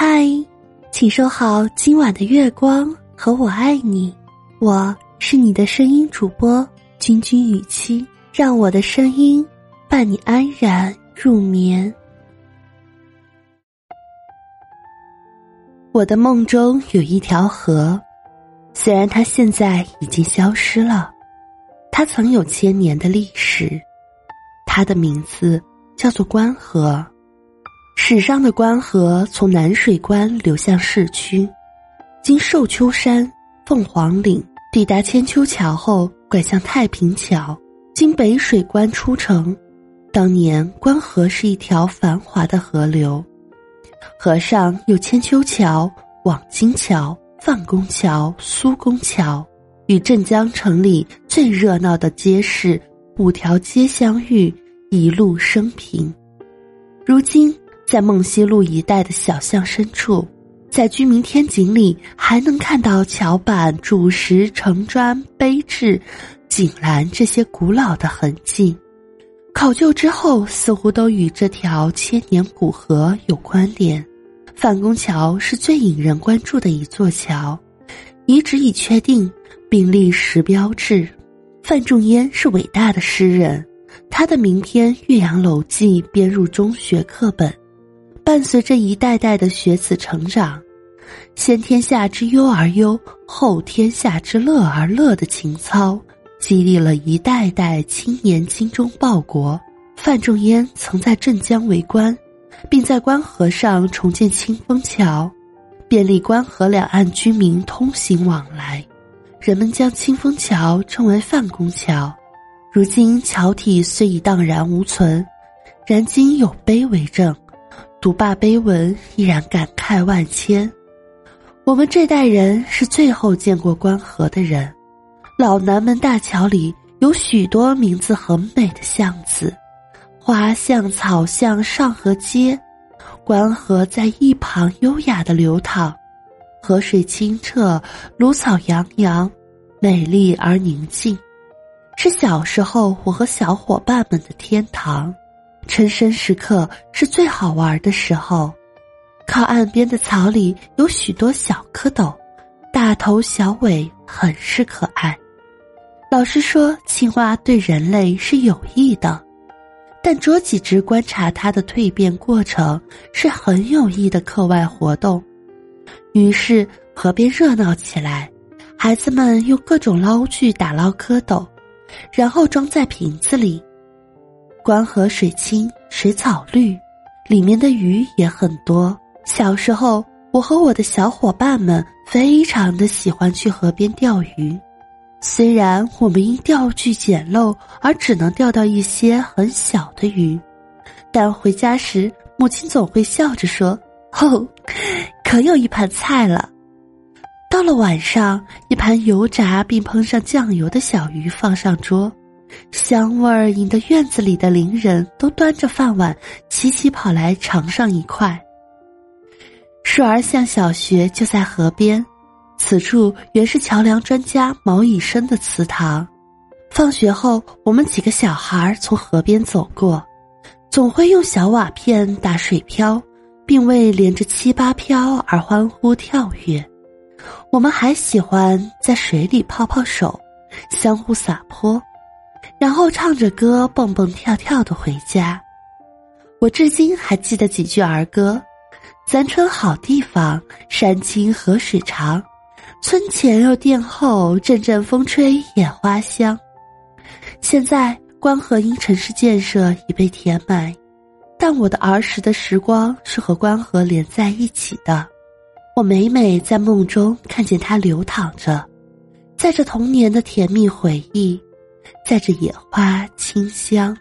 嗨，请收好今晚的月光和我爱你。我是你的声音主播君君雨期，让我的声音伴你安然入眠。我的梦中有一条河，虽然它现在已经消失了，它曾有千年的历史。它的名字叫做关河。史上的关河从南水关流向市区，经寿丘山、凤凰岭，抵达千秋桥后，拐向太平桥，经北水关出城。当年关河是一条繁华的河流，河上有千秋桥、网金桥、范公桥、苏公桥，与镇江城里最热闹的街市五条街相遇，一路升平。如今。在梦溪路一带的小巷深处，在居民天井里，还能看到桥板、柱石、城砖、碑志、井栏这些古老的痕迹。考究之后，似乎都与这条千年古河有关联。范公桥是最引人关注的一座桥，遗址已确定并立石标志。范仲淹是伟大的诗人，他的名篇《岳阳楼记》编入中学课本。伴随着一代代的学子成长，先天下之忧而忧，后天下之乐而乐的情操，激励了一代代青年精忠报国。范仲淹曾在镇江为官，并在关河上重建清风桥，便利关河两岸居民通行往来。人们将清风桥称为范公桥。如今桥体虽已荡然无存，然今有碑为证。读罢碑文，依然感慨万千。我们这代人是最后见过关河的人。老南门大桥里有许多名字很美的巷子，花巷、草巷、上河街，关河在一旁优雅的流淌，河水清澈，芦草洋洋，美丽而宁静，是小时候我和小伙伴们的天堂。春深时刻是最好玩的时候，靠岸边的草里有许多小蝌蚪，大头小尾，很是可爱。老师说，青蛙对人类是有益的，但捉几只观察它的蜕变过程是很有益的课外活动。于是河边热闹起来，孩子们用各种捞具打捞蝌蚪，然后装在瓶子里。关河水清水草绿，里面的鱼也很多。小时候，我和我的小伙伴们非常的喜欢去河边钓鱼。虽然我们因钓具简陋而只能钓到一些很小的鱼，但回家时母亲总会笑着说：“哦，可有一盘菜了。”到了晚上，一盘油炸并喷上酱油的小鱼放上桌。香味儿引得院子里的邻人都端着饭碗齐齐跑来尝上一块。树儿巷小学就在河边，此处原是桥梁专家毛以生的祠堂。放学后，我们几个小孩从河边走过，总会用小瓦片打水漂，并为连着七八漂而欢呼跳跃。我们还喜欢在水里泡泡手，相互撒泼。然后唱着歌蹦蹦跳跳的回家，我至今还记得几句儿歌：“咱村好地方，山清河水长，村前又店后，阵阵风吹野花香。”现在关河因城市建设已被填埋，但我的儿时的时光是和关河连在一起的。我每每在梦中看见它流淌着，在这童年的甜蜜回忆。载着野花清香。